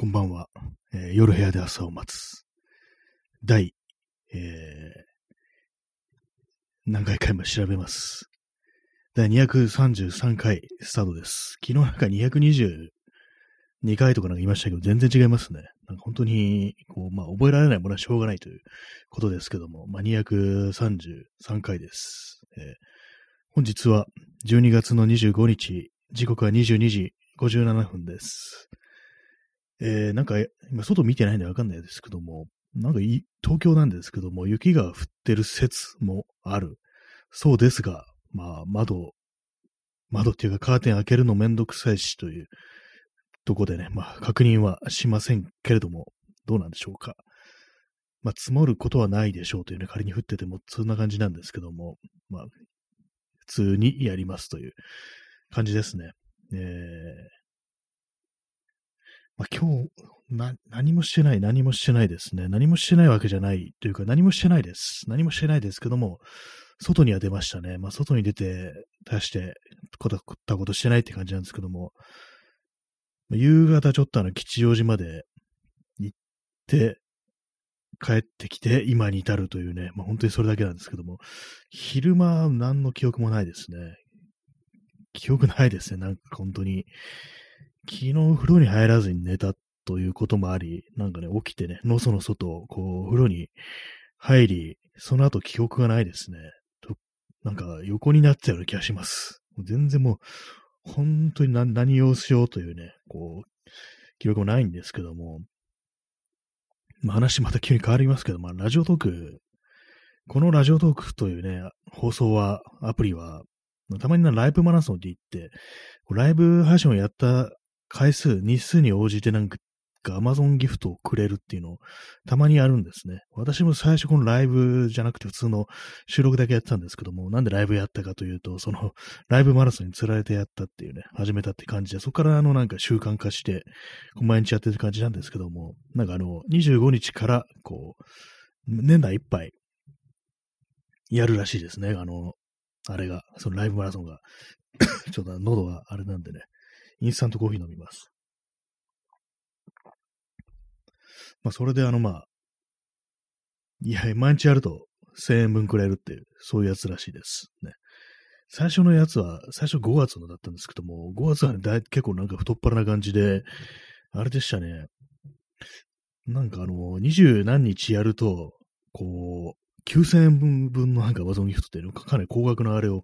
こんばんは。えー夜部屋で朝を待つ。第、えー、何回か今調べます。第233回スタートです。昨日なんか222回とかなんか言いましたけど、全然違いますね。なんか本当に、こう、まあ、覚えられないものはしょうがないということですけども、まあ、233回です。えー本日は12月の25日、時刻は22時57分です。えー、なんか、今、外見てないんでわかんないですけども、なんかい、東京なんですけども、雪が降ってる説もある。そうですが、まあ、窓、窓っていうかカーテン開けるのめんどくさいしというとこでね、まあ、確認はしませんけれども、どうなんでしょうか。まあ、積もることはないでしょうというね、仮に降ってても、そんな感じなんですけども、まあ、普通にやりますという感じですね。えー、まあ、今日、な、何もしてない、何もしてないですね。何もしてないわけじゃないというか、何もしてないです。何もしてないですけども、外には出ましたね。まあ、外に出て、大して、こたことしてないって感じなんですけども、まあ夕方ちょっとあの、吉祥寺まで行って、帰ってきて、今に至るというね、まあ、本当にそれだけなんですけども、昼間、何の記憶もないですね。記憶ないですね、なんか本当に。昨日風呂に入らずに寝たということもあり、なんかね、起きてね、のそのそと、こう、風呂に入り、その後記憶がないですね。となんか横になってたような気がします。全然もう、本当に何何をしようというね、こう、記憶もないんですけども、まあ、話また急に変わりますけど、まあ、ラジオトーク、このラジオトークというね、放送は、アプリは、たまになライブマラソンって言って、ライブ配信をやった回数、日数に応じてなんか、Amazon ギフトをくれるっていうのをたまにやるんですね。私も最初このライブじゃなくて普通の収録だけやってたんですけども、なんでライブやったかというと、そのライブマラソンに釣られてやったっていうね、始めたって感じで、そこからあのなんか習慣化して、毎日やってる感じなんですけども、なんかあの、25日からこう、年内いっぱいやるらしいですね。あの、あれが、そのライブマラソンが。ちょっと喉があれなんでね、インスタントコーヒー飲みます。まあ、それであの、まあ、いや、毎日やると1000円分くれるっていう、そういうやつらしいです。ね。最初のやつは、最初5月のだったんですけども、5月はね、だ結構なんか太っ腹な感じで、あれでしたね。なんかあの、二十何日やると、こう、9000円分のなんか Amazon ギフトっていうのかなり高額なあれを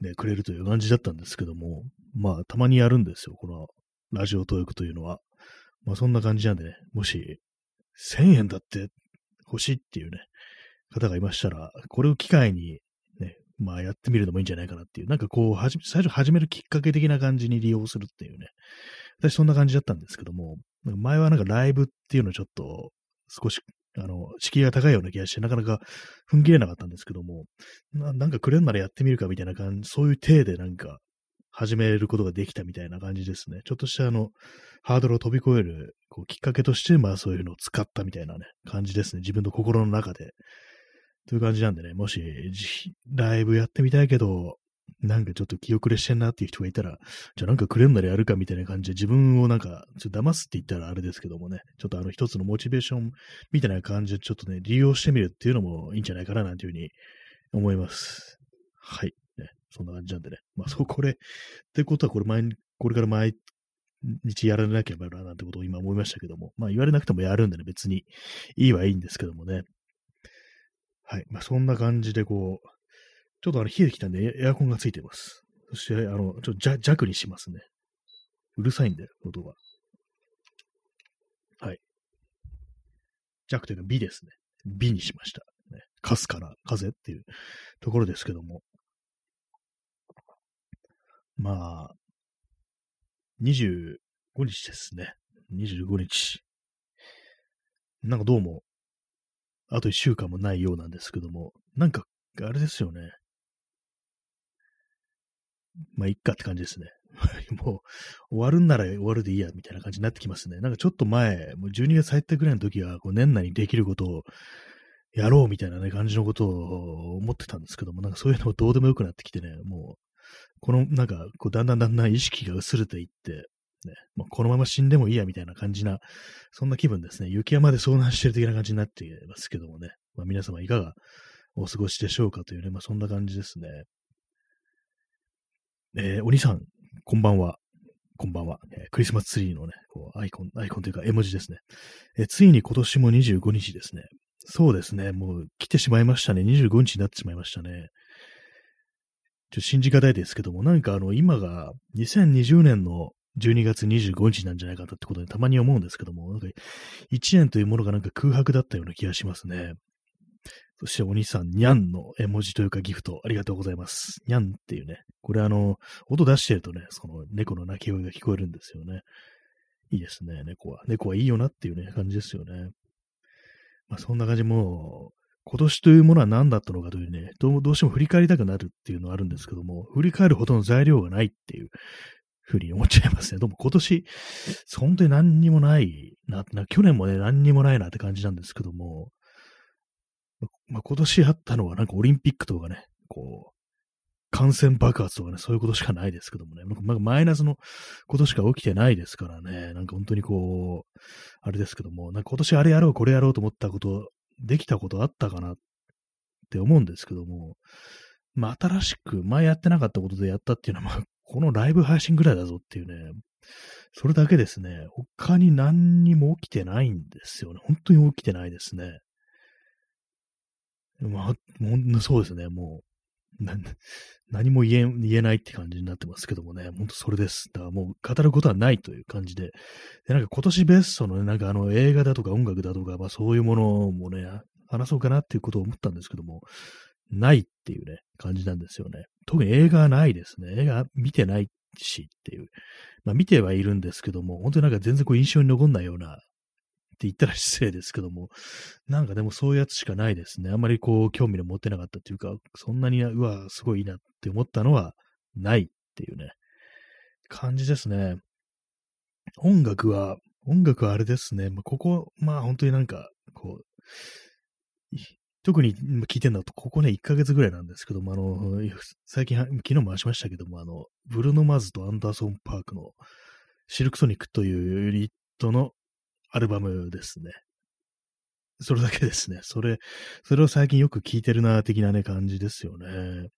ね、くれるという感じだったんですけども、まあ、たまにやるんですよ、このラジオトークというのは。まあ、そんな感じなんでね、もし、1000円だって欲しいっていうね、方がいましたら、これを機会に、ね、まあ、やってみるのもいいんじゃないかなっていう、なんかこう、はじ最初始めるきっかけ的な感じに利用するっていうね、私そんな感じだったんですけども、前はなんかライブっていうのをちょっと、少し、あの、敷居が高いような気がして、なかなか踏ん切れなかったんですけども、なんかくれんならやってみるかみたいな感じ、そういう体でなんか、始めることができたみたいな感じですね。ちょっとしたあの、ハードルを飛び越える、こう、きっかけとして、まあそういうのを使ったみたいなね、感じですね。自分の心の中で。という感じなんでね、もし、ライブやってみたいけど、なんかちょっと気遅れしてんなっていう人がいたら、じゃあなんかくれんならやるかみたいな感じで自分をなんか、ちょっと騙すって言ったらあれですけどもね、ちょっとあの一つのモチベーションみたいな感じでちょっとね、利用してみるっていうのもいいんじゃないかななんていうふうに思います。はい。ね、そんな感じなんでね。まあそう、これ、ってことはこれ前に、これから毎日やらなきゃななんてことを今思いましたけども、まあ言われなくてもやるんでね、別にいいはいいんですけどもね。はい。まあそんな感じでこう、ちょっとあの冷えてきたんでエアコンがついてます。そして、あの、ちょっと弱にしますね。うるさいんで、音が。はい。弱というか美ですね。美にしました。ね、かすから風っていうところですけども。まあ、25日ですね。25日。なんかどうも、あと1週間もないようなんですけども、なんか、あれですよね。まあ、いっかって感じですね。もう、終わるんなら終わるでいいや、みたいな感じになってきますね。なんかちょっと前、もう12月入ったぐらいの時は、こう年内にできることをやろうみたいなね、感じのことを思ってたんですけども、なんかそういうのもどうでもよくなってきてね、もう、この、なんか、こう、だんだんだんだん意識が薄れていって、ね、まあ、このまま死んでもいいやみたいな感じな、そんな気分ですね。雪山で遭難してる的な感じになっていますけどもね。まあ、皆様いかがお過ごしでしょうかというね、まあ、そんな感じですね。えー、お兄さん、こんばんは。こんばんは。えー、クリスマスツリーのね、こうアイコン、アイコンというか絵文字ですね。えー、ついに今年も25日ですね。そうですね。もう来てしまいましたね。25日になってしまいましたね。ちょっと信じがたいですけども、なんかあの、今が2020年の12月25日なんじゃないかなってことでたまに思うんですけども、なんか1年というものがなんか空白だったような気がしますね。そしてお兄さん、にゃんの絵文字というかギフトありがとうございます。にゃんっていうね。これあの、音出してるとね、その猫の鳴き声が聞こえるんですよね。いいですね、猫は。猫はいいよなっていうね、感じですよね。まあそんな感じもう今年というものは何だったのかというね、どうどうしても振り返りたくなるっていうのはあるんですけども、振り返るほどの材料がないっていうふうに思っちゃいますね。どうも今年、本当に何にもないな、な去年もね、何にもないなって感じなんですけども、まあ、今年あったのはなんかオリンピックとかね、こう、感染爆発とかね、そういうことしかないですけどもね、なんかマイナスのことしか起きてないですからね、なんか本当にこう、あれですけども、なんか今年あれやろう、これやろうと思ったことできたことあったかなって思うんですけども、まあ、新しく前やってなかったことでやったっていうのは、まあ、このライブ配信ぐらいだぞっていうね、それだけですね、他に何にも起きてないんですよね。本当に起きてないですね。まあ、そうですね、もう、何も言え言えないって感じになってますけどもね、ほんとそれです。だからもう語ることはないという感じで、でなんか今年ベストのね、なんかあの映画だとか音楽だとか、まあそういうものもね、話そうかなっていうことを思ったんですけども、ないっていうね、感じなんですよね。特に映画はないですね。映画見てないしっていう。まあ見てはいるんですけども、本当になんか全然こう印象に残んないようなって言ったら失礼ですけども、なんかでもそういうやつしかないですね。あんまりこう、興味の持ってなかったっていうか、そんなに、うわ、すごいいいなって思ったのはないっていうね、感じですね。音楽は、音楽はあれですね。まあ、ここ、まあ本当になんか、こう、特に聞いてるのは、ここね、1ヶ月ぐらいなんですけども、あの、最近、昨日も話しましたけども、あの、ブルーノ・マーズとアンダーソン・パークのシルクソニックというユニットのアルバムですね。それだけですね。それ、それを最近よく聞いてるな、的なね、感じですよね。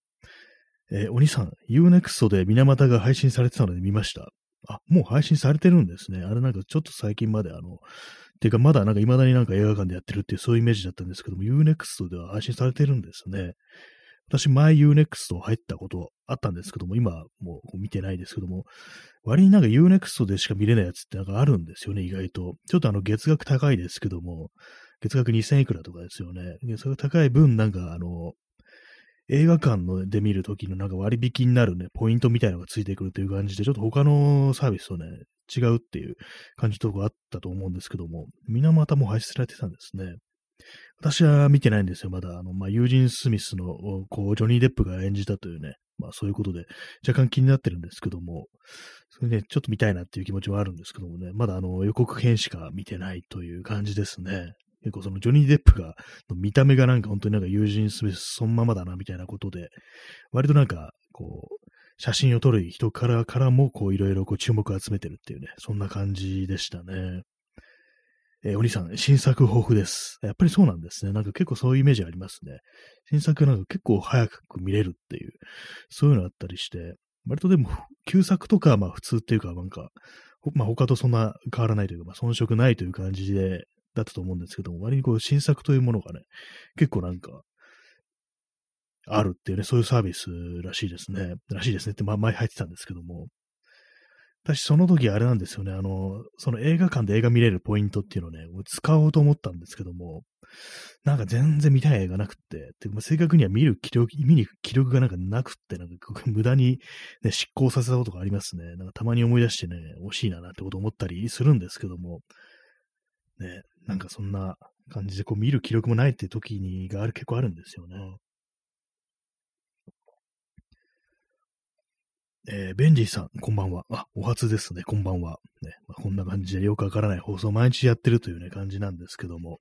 えー、お兄さん、Unext で水俣が配信されてたので見ました？あ、もう配信されてるんですね。あれなんかちょっと最近まであの、ていうかまだなんか未だになんか映画館でやってるっていうそういうイメージだったんですけども、Unext では配信されてるんですね。私、前 Unext 入ったことあったんですけども、今もう見てないですけども、割になんか Unext でしか見れないやつってなんかあるんですよね、意外と。ちょっとあの月額高いですけども、月額2000いくらとかですよね。それ高い分、なんかあの、映画館ので見るときのなんか割引になるね、ポイントみたいなのがついてくるという感じで、ちょっと他のサービスとね、違うっていう感じとかあったと思うんですけども、水俣も配信されてたんですね。私は見てないんですよ、まだ。あの、まあ、ユージン・スミスの、こう、ジョニー・デップが演じたというね、まあ、そういうことで、若干気になってるんですけども、それね、ちょっと見たいなっていう気持ちはあるんですけどもね、まだあの、予告編しか見てないという感じですね。結構そのジョニー・デップが、見た目がなんか本当になんかユージン・スミスそのままだなみたいなことで、割となんか、こう、写真を撮る人からからも、こう、いろいろこう注目を集めてるっていうね、そんな感じでしたね。えー、お兄さん、新作豊富です。やっぱりそうなんですね。なんか結構そういうイメージありますね。新作なんか結構早く見れるっていう、そういうのあったりして、割とでも、旧作とかまあ普通っていうか、なんか、まあ他とそんな変わらないというか、まあ遜色ないという感じで、だったと思うんですけども、割にこう新作というものがね、結構なんか、あるっていうね、そういうサービスらしいですね。らしいですねって、まあ前入ってたんですけども、私、その時あれなんですよね。あの、その映画館で映画見れるポイントっていうのをね、使おうと思ったんですけども、なんか全然見たい映画なくって、て正確には見る気力、見に行く気力がなんかなくって、なんか無駄に、ね、執行させたことがありますね。なんかたまに思い出してね、惜しいななんてこと思ったりするんですけども、ね、なんかそんな感じでこう見る気力もないって時にがある結構あるんですよね。えー、ベンジーさん、こんばんは。あ、お初ですね、こんばんは。ねまあ、こんな感じでよくわからない放送毎日やってるというね、感じなんですけども、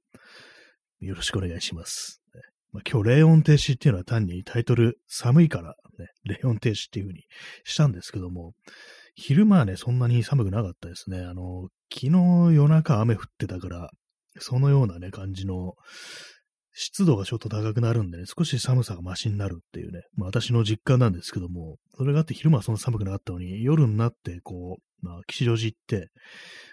よろしくお願いします。ねまあ、今日、冷温停止っていうのは単にタイトル、寒いから、ね、冷温停止っていう風にしたんですけども、昼間はね、そんなに寒くなかったですね。あの、昨日夜中雨降ってたから、そのようなね、感じの、湿度がちょっと高くなるんでね、少し寒さがマシになるっていうね、まあ私の実感なんですけども、それがあって昼間はそんな寒くなかったのに、夜になってこう、まあ吉祥寺行って、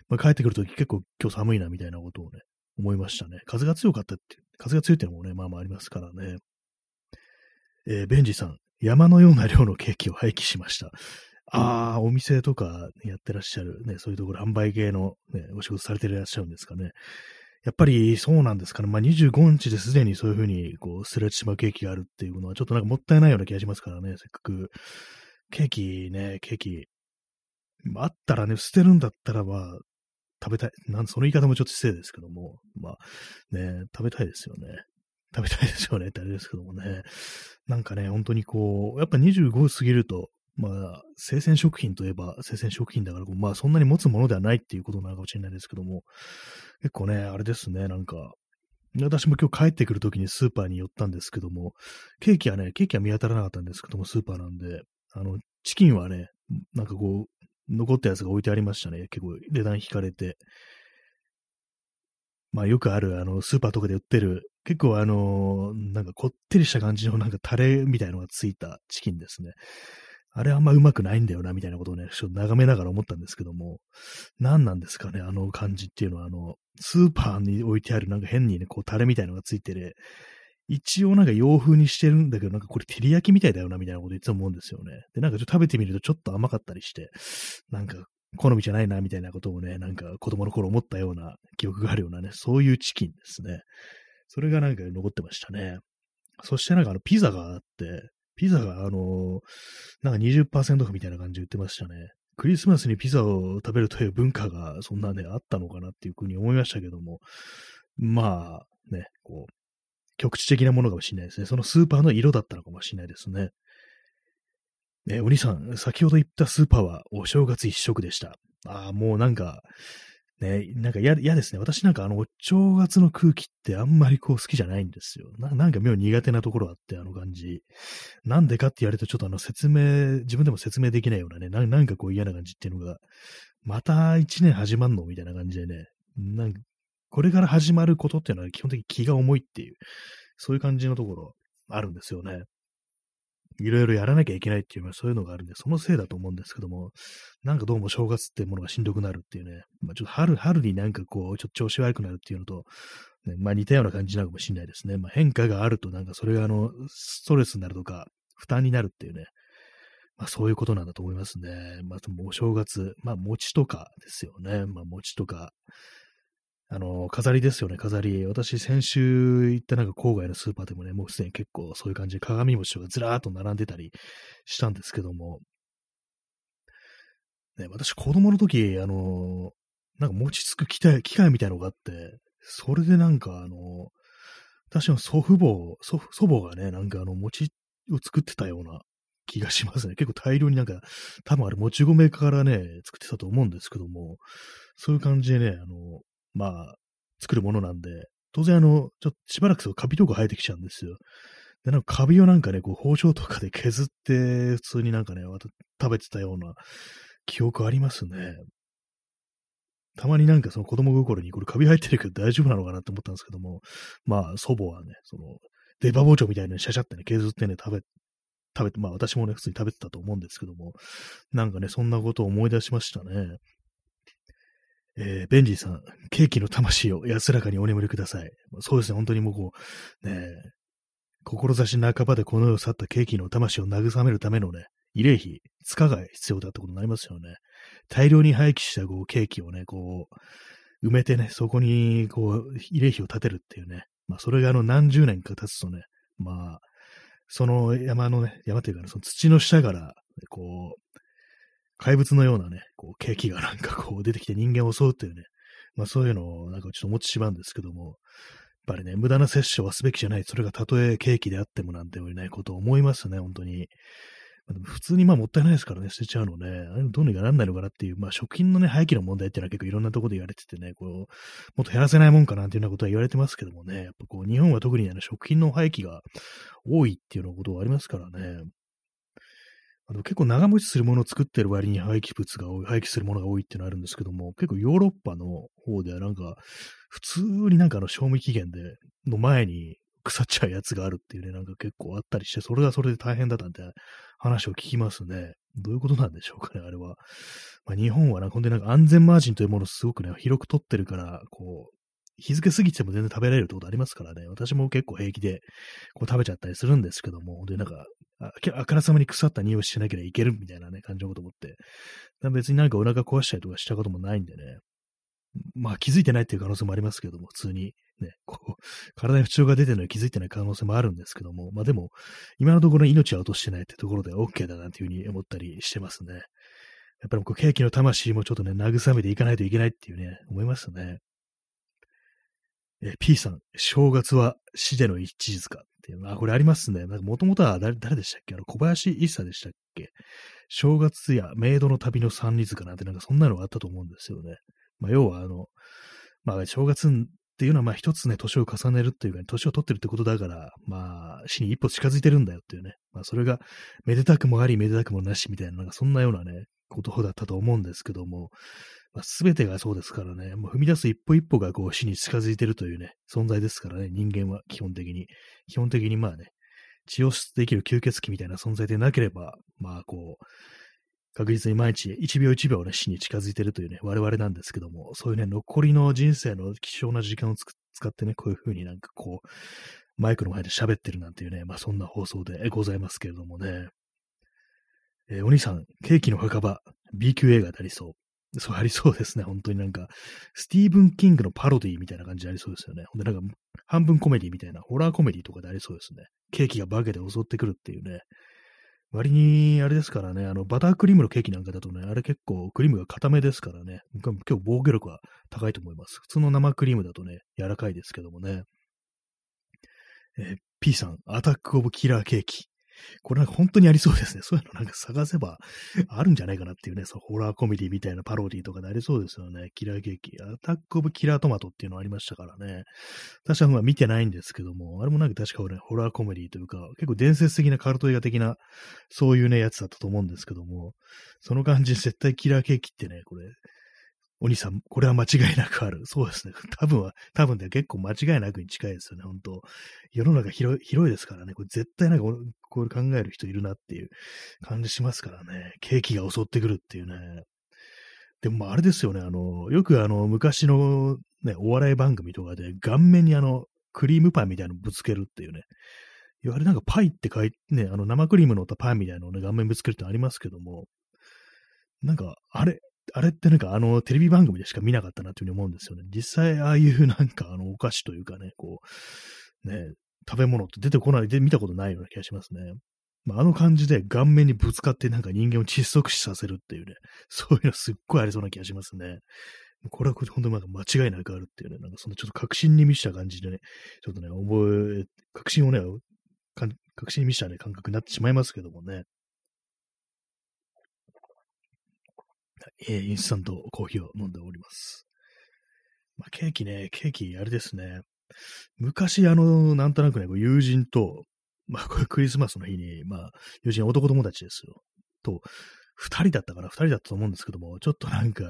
まあ帰ってくるとき結構今日寒いなみたいなことをね、思いましたね。風が強かったって、風が強いっていうのもね、まあまあありますからね。えー、ベンジさん、山のような量のケーキを廃棄しました。ああ、お店とかやってらっしゃる、ね、そういうところ、販売系の、ね、お仕事されてらっしゃるんですかね。やっぱりそうなんですかね。まあ、25日ですでにそういうふうに、こう、捨てられてしまうケーキがあるっていうのは、ちょっとなんかもったいないような気がしますからね。せっかく、ケーキね、ケーキ、あったらね、捨てるんだったらば、食べたい。なん、その言い方もちょっと失礼ですけども、まあ、ね、食べたいですよね。食べたいですよねってあれですけどもね。なんかね、本当にこう、やっぱ25過ぎると、まあ、生鮮食品といえば生鮮食品だから、まあそんなに持つものではないっていうことなのかもしれないですけども、結構ね、あれですね、なんか、私も今日帰ってくるときにスーパーに寄ったんですけども、ケーキはね、ケーキは見当たらなかったんですけども、スーパーなんで、あの、チキンはね、なんかこう、残ったやつが置いてありましたね。結構値段引かれて。まあよくある、あの、スーパーとかで売ってる、結構あの、なんかこってりした感じのなんかタレみたいのがついたチキンですね。あれあんまうまくないんだよな、みたいなことをね、ちょっと眺めながら思ったんですけども、何なんですかね、あの感じっていうのは、あの、スーパーに置いてあるなんか変にね、こうタレみたいのがついてる、一応なんか洋風にしてるんだけど、なんかこれ照り焼きみたいだよな、みたいなこと言って思うんですよね。で、なんかちょっと食べてみるとちょっと甘かったりして、なんか好みじゃないな、みたいなことをね、なんか子供の頃思ったような記憶があるようなね、そういうチキンですね。それがなんか残ってましたね。そしてなんかあのピザがあって、ピザがあのなんか20%オフみたいな感じで売ってましたね。クリスマスにピザを食べるという文化がそんなね、あったのかなっていうふうに思いましたけども、まあね、こう、局地的なものかもしれないですね。そのスーパーの色だったのかもしれないですね。ね、お兄さん、先ほど言ったスーパーはお正月一色でした。ああ、もうなんか、ね、なんか嫌ですね。私なんかあの、お正月の空気ってあんまりこう好きじゃないんですよ。ななんか妙に苦手なところあって、あの感じ。なんでかって言われるとちょっとあの説明、自分でも説明できないようなね、なんかこう嫌な感じっていうのが、また一年始まんのみたいな感じでね、なんかこれから始まることっていうのは基本的に気が重いっていう、そういう感じのところあるんですよね。いろいろやらなきゃいけないっていうそういうのがあるんで、そのせいだと思うんですけども、なんかどうも正月ってものがしんどくなるっていうね、まあ、ちょっと春、春になんかこう、ちょっと調子悪くなるっていうのと、ね、まあ似たような感じなのかもしれないですね。まあ変化があるとなんかそれがあの、ストレスになるとか、負担になるっていうね、まあそういうことなんだと思いますね。まあお正月、まあ餅とかですよね。まあ餅とか、あの、飾りですよね、飾り。私、先週行ったなんか郊外のスーパーでもね、もうすでに結構そういう感じで鏡餅とかずらーっと並んでたりしたんですけども、ね、私、子供の時、あの、なんか餅つく機械機械みたいなのがあって、それでなんか、あの、私の祖父母、祖祖母がね、なんかあの、餅を作ってたような気がしますね。結構大量になんか、多分あれ、もち米からね、作ってたと思うんですけども、そういう感じでね、あの、まあ、作るものなんで、当然あの、ちょっとしばらくするとカビとか生えてきちゃうんですよ。で、なんかカビをなんかね、こう包丁とかで削って、普通になんかね、食べてたような記憶ありますね。たまになんかその子供心にこれカビ生えてるけど大丈夫なのかなって思ったんですけども、まあ祖母はね、その、出刃包丁みたいなシャシャってね、削ってね、食べ、食べて、まあ私もね、普通に食べてたと思うんですけども、なんかね、そんなことを思い出しましたね。えー、ベンジーさん、ケーキの魂を安らかにお眠りください。そうですね、本当にもうこう、ね、志半ばでこの世を去ったケーキの魂を慰めるためのね、慰霊碑、塚が必要だってことになりますよね。大量に廃棄したこうケーキをね、こう、埋めてね、そこにこう、慰霊碑を建てるっていうね。まあ、それがあの何十年か経つとね、まあ、その山のね、山というかね、その土の下から、こう、怪物のようなね、こう、ケーキがなんかこう出てきて人間を襲うっていうね、まあそういうのをなんかちょっと思ってしまうんですけども、やっぱりね、無駄な摂取はすべきじゃない。それがたとえケーキであってもなんていうね、ことを思いますね、本当に。普通にまあもったいないですからね、捨てちゃうのね。あれどうにかなんないのかなっていう、まあ食品のね、廃棄の問題っていうのは結構いろんなところで言われててね、こう、もっと減らせないもんかなんていうようなことは言われてますけどもね、やっぱこう、日本は特にね、食品の廃棄が多いっていうようなことがありますからね。あと結構長持ちするものを作ってる割に廃棄物が多い、廃棄するものが多いっていうのはあるんですけども、結構ヨーロッパの方ではなんか、普通になんかあの賞味期限で、の前に腐っちゃうやつがあるっていうね、なんか結構あったりして、それがそれで大変だったんて話を聞きますね。どういうことなんでしょうかね、あれは。まあ、日本はな、本当になんか安全マージンというものをすごくね、広く取ってるから、こう、日付過ぎても全然食べられるってことありますからね。私も結構平気でこう食べちゃったりするんですけども、で、なんか、ああからさまに腐った匂いしなきゃいけるみたいなね、感じのこと思って。別になんかお腹壊したりとかしたこともないんでね。まあ気づいてないっていう可能性もありますけども、普通にね、こう、体に不調が出てるのに気づいてない可能性もあるんですけども、まあでも、今のところ命は落としてないってところで OK だなっていうふうに思ったりしてますね。やっぱりこう、ケーキの魂もちょっとね、慰めていかないといけないっていうね、思いますね。えー、P さん、正月は死での一日か？っていうのは、これありますね。なんかもともとは誰誰でしたっけ？あの、小林一茶でしたっけ？正月やメイドの旅の三里塚なんてなんかそんなのがあったと思うんですよね。まあ、要はあの、まあ、正月っていうのは、まあ、一つね、年を重ねるっていうか、年を取ってるってことだから、まあ、死に一歩近づいてるんだよっていうね。まあ、それが、めでたくもあり、めでたくもなしみたいな、なんかそんなようなね、ことだったと思うんですけども、まあ、全てがそうですからね、もう踏み出す一歩一歩がこう死に近づいてるというね、存在ですからね、人間は基本的に。基本的にまあね、血を吸って生きる吸血鬼みたいな存在でなければ、まあこう、確実に毎日一秒一秒ね、死に近づいてるというね、我々なんですけども、そういうね、残りの人生の貴重な時間を使ってね、こういう風になんかこう、マイクの前で喋ってるなんていうね、まあそんな放送でございますけれどもね。えー、お兄さん、ケーキの墓場、B 級映画でありそう。そうありそうですね。本当になんか、スティーブン・キングのパロディみたいな感じでありそうですよね。ほんでなんか、半分コメディみたいな、ホラーコメディとかでありそうですね。ケーキが化けで襲ってくるっていうね。割に、あれですからね、あの、バタークリームのケーキなんかだとね、あれ結構クリームが固めですからね、今日防御力は高いと思います。普通の生クリームだとね、柔らかいですけどもね。えー、P さん、アタックオブキラーケーキ。これなんか本当にありそうですね。そういうのなんか探せばあるんじゃないかなっていうね、そう、ホラーコメディみたいなパロディとかでありそうですよね。キラーケーキ。アタックオブキラートマトっていうのありましたからね。確かま見てないんですけども、あれもなんか確かね、ホラーコメディというか、結構伝説的なカルト映画的な、そういうね、やつだったと思うんですけども、その感じ絶対キラーケーキってね、これ、お兄さん、これは間違いなくある。そうですね。多分は、多分で結構間違いなくに近いですよね、本当世の中広い広いですからね。これ絶対なんかこう考える人いるなっていう感じしますからね。ケーキが襲ってくるっていうね。でも、あれですよね。あの、よくあの、昔のね、お笑い番組とかで顔面にあの、クリームパンみたいなのぶつけるっていうね。いわゆるなんかパイって書いて、ね、あの、生クリーム乗ったパンみたいなのをね、顔面ぶつけるってありますけども、なんか、あれ、あれってなんかあのテレビ番組でしか見なかったなというふうに思うんですよね。実際ああいうなんかあのお菓子というかね、こう、ね、食べ物って出てこないで見たことないような気がしますね。まあ、あの感じで顔面にぶつかってなんか人間を窒息死させるっていうね、そういうのすっごいありそうな気がしますね。これは本当に間違いなくあるっていうね、なんかそのちょっと確信に満ちた感じでね、ちょっとね、覚え、確信をね、確信に満ちたね、感覚になってしまいますけどもね。えー、インスタントコーヒーを飲んでおります。まあ、ケーキね、ケーキ、あれですね。昔、あの、なんとなくね、友人と、まあ、これクリスマスの日に、まあ、友人、男友達ですよ。と、二人だったから、二人だったと思うんですけども、ちょっとなんか、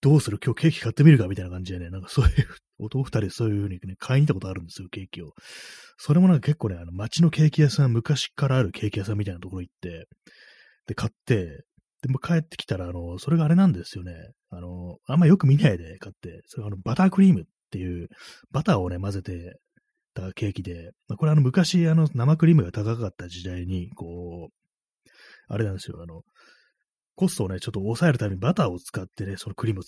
どうする今日ケーキ買ってみるかみたいな感じでね、なんかそういう、男二人そういう風にね、買いに行ったことあるんですよ、ケーキを。それもなんか結構ね、あの、街のケーキ屋さん、昔からあるケーキ屋さんみたいなところ行って、で、買って、でも帰ってきたら、あの、それがあれなんですよね。あの、あんまよく見ないで買って、それあの、バタークリームっていう、バターをね、混ぜてたケーキで、まあ、これあの、昔、あの、生クリームが高かった時代に、こう、あれなんですよ、あの、コストをね、ちょっと抑えるためにバターを使ってね、そのクリームを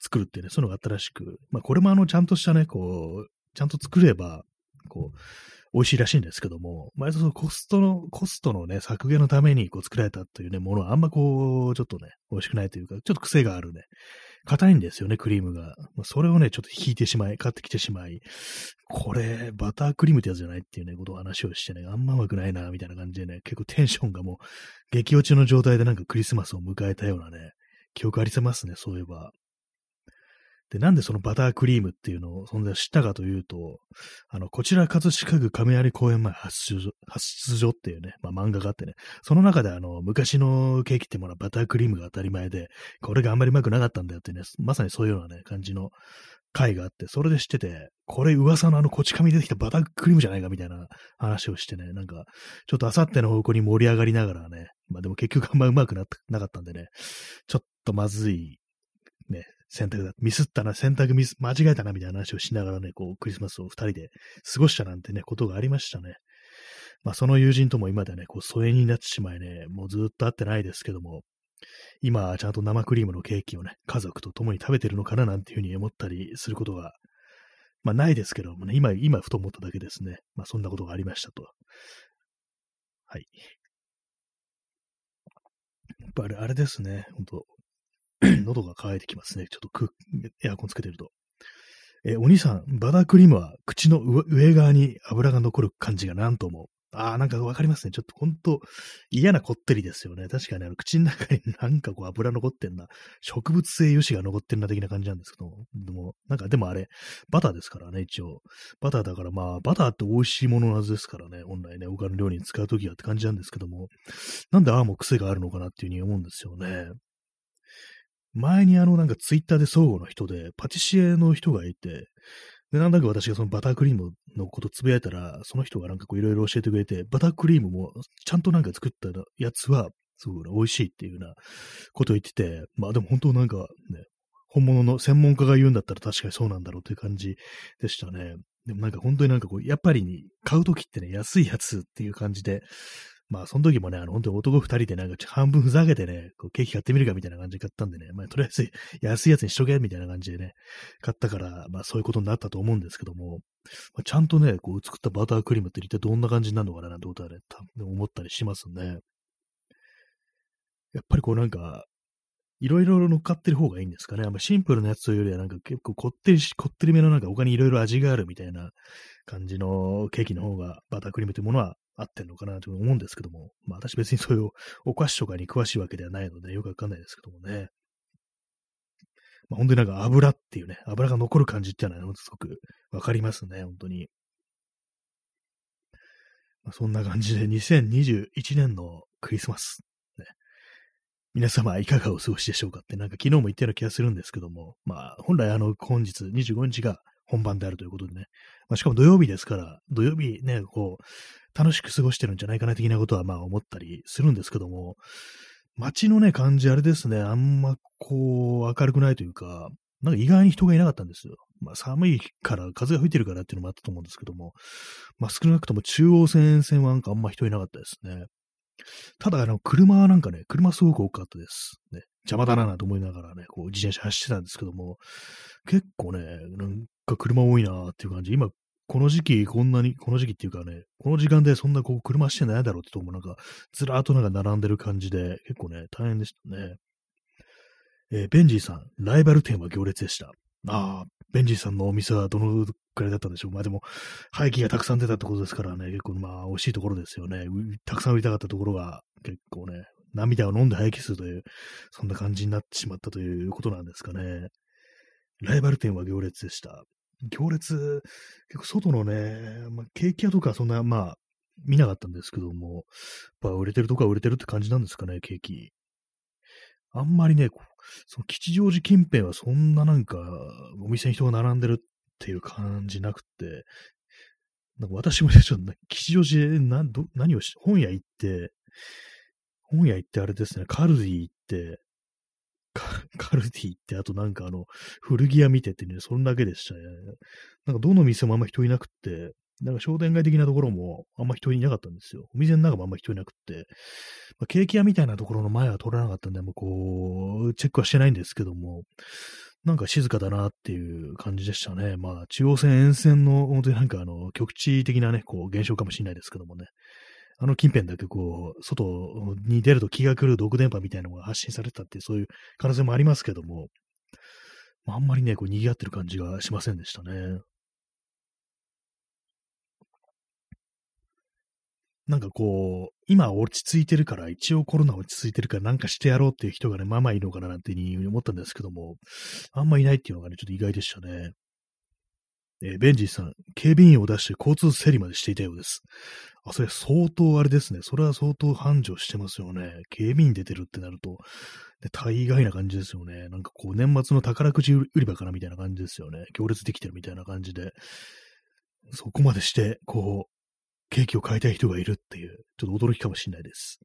作るっていうね、そういうのがあったらしく、まあ、これもあの、ちゃんとしたね、こう、ちゃんと作れば、こう、美味しいらしいんですけども、まあ、そのコストの、コストのね、削減のためにこう作られたというね、ものはあんまこう、ちょっとね、美味しくないというか、ちょっと癖があるね、硬いんですよね、クリームが。まあ、それをね、ちょっと引いてしまい、買ってきてしまい、これ、バタークリームってやつじゃないっていうね、ことを話をしてね、あんまうまくないな、みたいな感じでね、結構テンションがもう、激落ちの状態でなんかクリスマスを迎えたようなね、記憶ありせますね、そういえば。で、なんでそのバタークリームっていうのを存在知ったかというと、あの、こちら葛飾区亀有公園前発出所発出所っていうね、まあ漫画があってね、その中であの、昔のケーキってものはバタークリームが当たり前で、これがあんまりうまくなかったんだよってね、まさにそういうようなね、感じの回があって、それで知ってて、これ噂のあのこち亀出てきたバタークリームじゃないかみたいな話をしてね、なんか、ちょっとあさっての方向に盛り上がりながらね、まあでも結局あんまうまくななかったんでね、ちょっとまずい、ね、選択だ。ミスったな、選択ミス、間違えたな、みたいな話をしながらね、こう、クリスマスを二人で過ごしたなんてね、ことがありましたね。まあ、その友人とも今ではね、こう、疎遠になってしまいね、もうずっと会ってないですけども、今は、ちゃんと生クリームのケーキをね、家族と共に食べてるのかななんていうふうに思ったりすることが、まあ、ないですけどもね、今、今、ふと思っただけですね。まあ、そんなことがありましたと。はい。やっぱあれですね、本当 喉が渇いてきますね。ちょっとエアコンつけてると。え、お兄さん、バタークリームは口の上側に油が残る感じがなんとも。ああ、なんかわかりますね。ちょっとほんと嫌なこってりですよね。確かにあの口の中になんかこう油残ってんな。植物性油脂が残ってんな的な感じなんですけどもでも、なんかでもあれ、バターですからね、一応。バターだからまあ、バターって美味しいもののはずですからね。本来ね、他の料理に使うときはって感じなんですけども。なんでああも癖があるのかなっていうふうに思うんですよね。前にあのなんかツイッターで相互の人で、パティシエの人がいて、で、なんだか私がそのバタークリームのことつぶやいたら、その人がなんかこういろいろ教えてくれて、バタークリームもちゃんとなんか作ったやつは、すごく美味しいっていうようなことを言ってて、まあでも本当なんかね、本物の専門家が言うんだったら確かにそうなんだろうという感じでしたね。でもなんか本当になんかこう、やっぱり買うときってね、安いやつっていう感じで、まあ、その時もね、あの、本当に男二人でなんか半分ふざけてね、こうケーキ買ってみるかみたいな感じで買ったんでね、まあ、とりあえず 安いやつにしとけみたいな感じでね、買ったから、まあ、そういうことになったと思うんですけども、まあ、ちゃんとね、こう作ったバタークリームって一体どんな感じになるのかななんてことはね、思ったりしますね。やっぱりこうなんか、いろいろ乗っかってる方がいいんですかね。あシンプルなやつというよりはなんか結構こってりし、こってりめのなんか他にいろいろ味があるみたいな感じのケーキの方がバタークリームというものは合ってんのかなと思うんですけども、まあ私別にそういうお菓子とかに詳しいわけではないのでよくわかんないですけどもね。まあ本当になんか油っていうね、油が残る感じっていうのはすごくわかりますね、本当に。まあ、そんな感じで2021年のクリスマス、ね。皆様いかがお過ごしでしょうかってなんか昨日も言ったような気がするんですけども、まあ本来あの本日25日が本番であるということでね。まあ、しかも土曜日ですから、土曜日ね、こう、楽しく過ごしてるんじゃないかな的なことはまあ思ったりするんですけども、街のね、感じあれですね、あんまこう、明るくないというか、なんか意外に人がいなかったんですよ。まあ寒いから風が吹いてるからっていうのもあったと思うんですけども、まあ少なくとも中央線線はなんかあんま人いなかったですね。ただ、あの、車はなんかね、車すごく多かったです。ね、邪魔だなと思いながらね、こう自転車走ってたんですけども、結構ね、なんか車多いなっていう感じ。今、この時期、こんなに、この時期っていうかね、この時間でそんなこう車してないだろうってともなんか、ずらーっとなんか並んでる感じで、結構ね、大変でしたね。えー、ベンジーさん、ライバル店は行列でした。ああ、ベンジーさんのお店はどのくらいだったんでしょう。まあでも、廃棄がたくさん出たってことですからね、結構まあ、惜しいところですよね。たくさん売りたかったところが、結構ね、涙を飲んで廃棄するという、そんな感じになってしまったということなんですかね。ライバル店は行列でした。行列、結構外のね、まあ、ケーキ屋とかそんな、まあ、見なかったんですけども、やっぱ売れてるとこは売れてるって感じなんですかね、ケーキ。あんまりね、その吉祥寺近辺はそんななんか、お店に人が並んでるっていう感じなくて、なんか私もちょっと吉祥寺で何何をし、本屋行って、本屋行ってあれですね、カルディ行って、カルディって、あとなんかあの、古着屋見てってね、そんだけでしたね。なんかどの店もあんま人いなくって、なんか商店街的なところもあんま人いなかったんですよ。お店の中もあんま人いなくって、まあ、ケーキ屋みたいなところの前は通らなかったんで、もうこう、チェックはしてないんですけども、なんか静かだなっていう感じでしたね。まあ、中央線沿線の、本当になんかあの、局地的なね、こう、現象かもしれないですけどもね。あの近辺だけこう、外に出ると気が来る毒電波みたいなのが発信されてたって、そういう可能性もありますけども、あ、んまりね、こう、賑わってる感じがしませんでしたね。なんかこう、今落ち着いてるから、一応コロナ落ち着いてるからなんかしてやろうっていう人がね、まあまあいるのかななんていうふうに思ったんですけども、あんまいないっていうのがね、ちょっと意外でしたね。えー、ベンジーさん、警備員を出して交通整理までしていたようです。あ、それ相当あれですね。それは相当繁盛してますよね。警備員出てるってなると、で大概な感じですよね。なんかこう、年末の宝くじ売り場からみたいな感じですよね。行列できてるみたいな感じで、そこまでして、こう、ケーキを買いたい人がいるっていう、ちょっと驚きかもしれないです。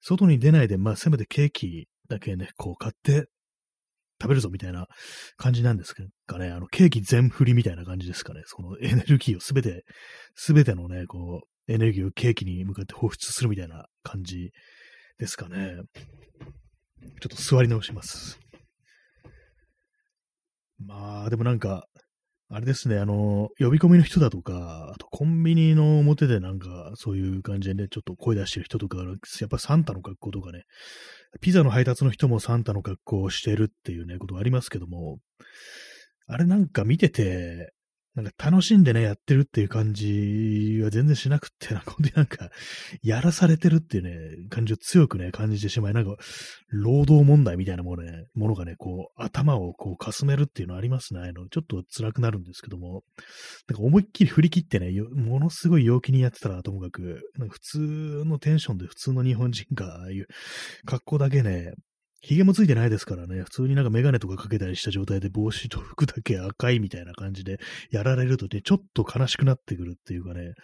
外に出ないで、まあ、せめてケーキだけね、こう買って食べるぞみたいな感じなんですかね。あの、ケーキ全振りみたいな感じですかね。そのエネルギーをすべて、すべてのね、こう、エネルギーをケーキに向かって放出するみたいな感じですかね。ちょっと座り直します。まあ、でもなんか、あれですね、あの、呼び込みの人だとか、あとコンビニの表でなんか、そういう感じでね、ちょっと声出してる人とか、やっぱサンタの格好とかね、ピザの配達の人もサンタの格好をしてるっていうね、ことがありますけども、あれなんか見てて、なんか楽しんでね、やってるっていう感じは全然しなくって、なんか本当になんか、やらされてるっていうね、感じを強くね、感じてしまい、なんか、労働問題みたいなものね、ものがね、こう、頭をこう、かすめるっていうのありますね。あの、ちょっと辛くなるんですけども、なんか思いっきり振り切ってね、ものすごい陽気にやってたらともかく、なんか普通のテンションで普通の日本人が、ああいう格好だけね、髭もついてないですからね、普通になんかメガネとかかけたりした状態で帽子と服だけ赤いみたいな感じでやられるとね、ちょっと悲しくなってくるっていうかね、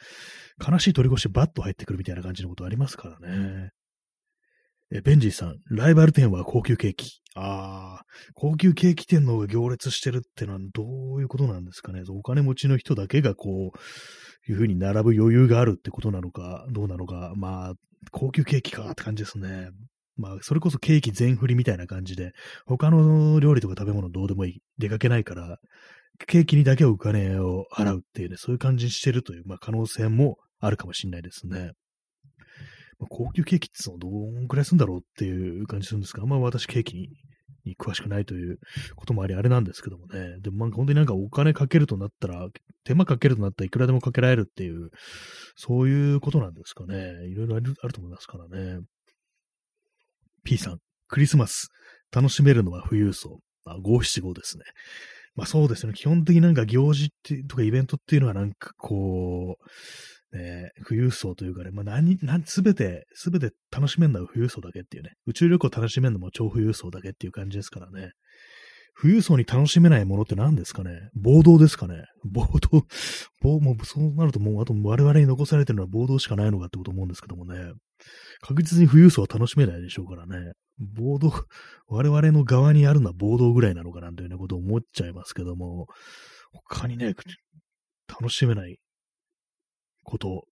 悲しい取り越しバッと入ってくるみたいな感じのことありますからね。え、ベンジーさん、ライバル店は高級ケーキ。ああ、高級ケーキ店の方が行列してるってのはどういうことなんですかね。お金持ちの人だけがこう、いう風に並ぶ余裕があるってことなのか、どうなのか。まあ、高級ケーキかって感じですね。まあ、それこそケーキ全振りみたいな感じで、他の料理とか食べ物どうでもいい。出かけないから、ケーキにだけお金を払うっていうね、そういう感じにしてるという、まあ、可能性もあるかもしれないですね。まあ、高級ケーキってのどんくらいするんだろうっていう感じするんですが、あんま私ケーキにに詳しくないということもあり、あれなんですけどもね。でも、まあ本当になんかお金かけるとなったら、手間かけるとなったらいくらでもかけられるっていう、そういうことなんですかね。いろいろあると思いますからね。P さん、クリスマス、楽しめるのは富裕層。まあ、五七五ですね。まあそうですね。基本的になんか行事ってとかイベントっていうのはなんかこう、ね、富裕層というかね、まあ何、何、すべて、すべて楽しめるのは富裕層だけっていうね。宇宙旅行楽しめるのも超富裕層だけっていう感じですからね。富裕層に楽しめないものって何ですかね？暴動ですかね？暴動、暴、もうそうなるともうあと我々に残されてるのは暴動しかないのかってこと思うんですけどもね。確実に富裕層は楽しめないでしょうからね。暴動、我々の側にあるのは暴動ぐらいなのかなんていうようなことを思っちゃいますけども、他にね、楽しめないこと。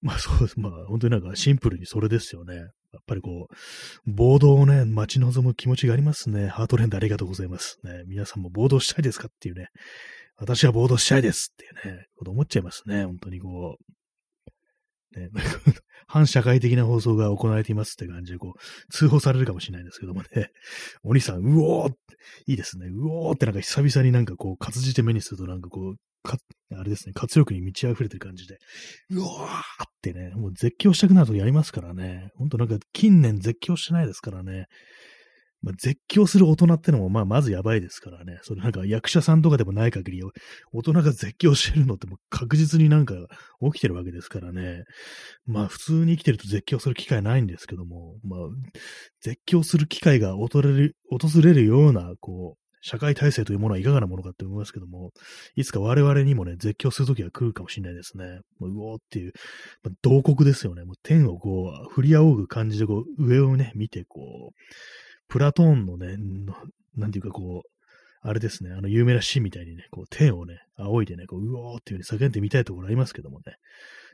まあそうです。まあ本当になんかシンプルにそれですよね。やっぱりこう、暴動をね、待ち望む気持ちがありますね。ハートレンドありがとうございます。ね、皆さんも暴動したいですかっていうね。私は暴動したいですっていうね、こと思っちゃいますね。本当にこう。ね、反社会的な放送が行われていますって感じで、こう、通報されるかもしれないですけどもね。お兄さん、うおーいいですね。うおーってなんか久々になんかこう、活字で目にするとなんかこう、か、あれですね、活力に満ち溢れてる感じで、うわーってね、もう絶叫したくなるとやりますからね。ほんとなんか近年絶叫してないですからね。まあ、絶叫する大人ってのも、まあ、まずやばいですからね。それなんか役者さんとかでもない限り、大人が絶叫してるのってもう確実になんか起きてるわけですからね。まあ、普通に生きてると絶叫する機会ないんですけども、まあ、絶叫する機会が訪れる、訪れるような、こう、社会体制というものはいかがなものかって思いますけども、いつか我々にもね、絶叫するときが来るかもしれないですね。もう、うおーっていう、まあ、同国ですよね。もう天をこう、振り仰ぐ感じでこう、上をね、見てこう、プラトーンのね、なんていうかこう、あれですね、あの有名な詩みたいにね、こう天をね、仰いでね、こう、うおーっていう風に叫んでみたいところありますけどもね、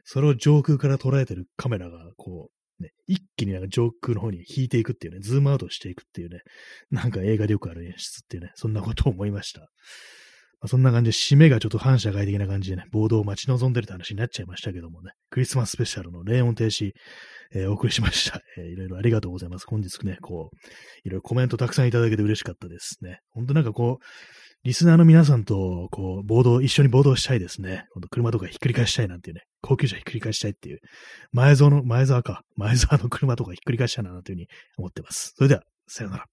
それを上空から捉えてるカメラが、こう、ね、一気になんか上空の方に引いていくっていうね、ズームアウトしていくっていうね、なんか映画でよくある演出っていうね、そんなことを思いました。まあ、そんな感じで、締めがちょっと反社会的な感じでね、暴動を待ち望んでるって話になっちゃいましたけどもね、クリスマススペシャルの霊音停止、えー、お送りしました。えー、いろいろありがとうございます。本日ね、こう、いろいろコメントたくさんいただけて嬉しかったですね。ほんとなんかこう、リスナーの皆さんと、こう、暴動、一緒に暴動したいですね。今度車とかひっくり返したいなんていうね、高級車ひっくり返したいっていう、前園の、前澤か、前澤の車とかひっくり返したいななんていうふうに思ってます。それでは、さようなら。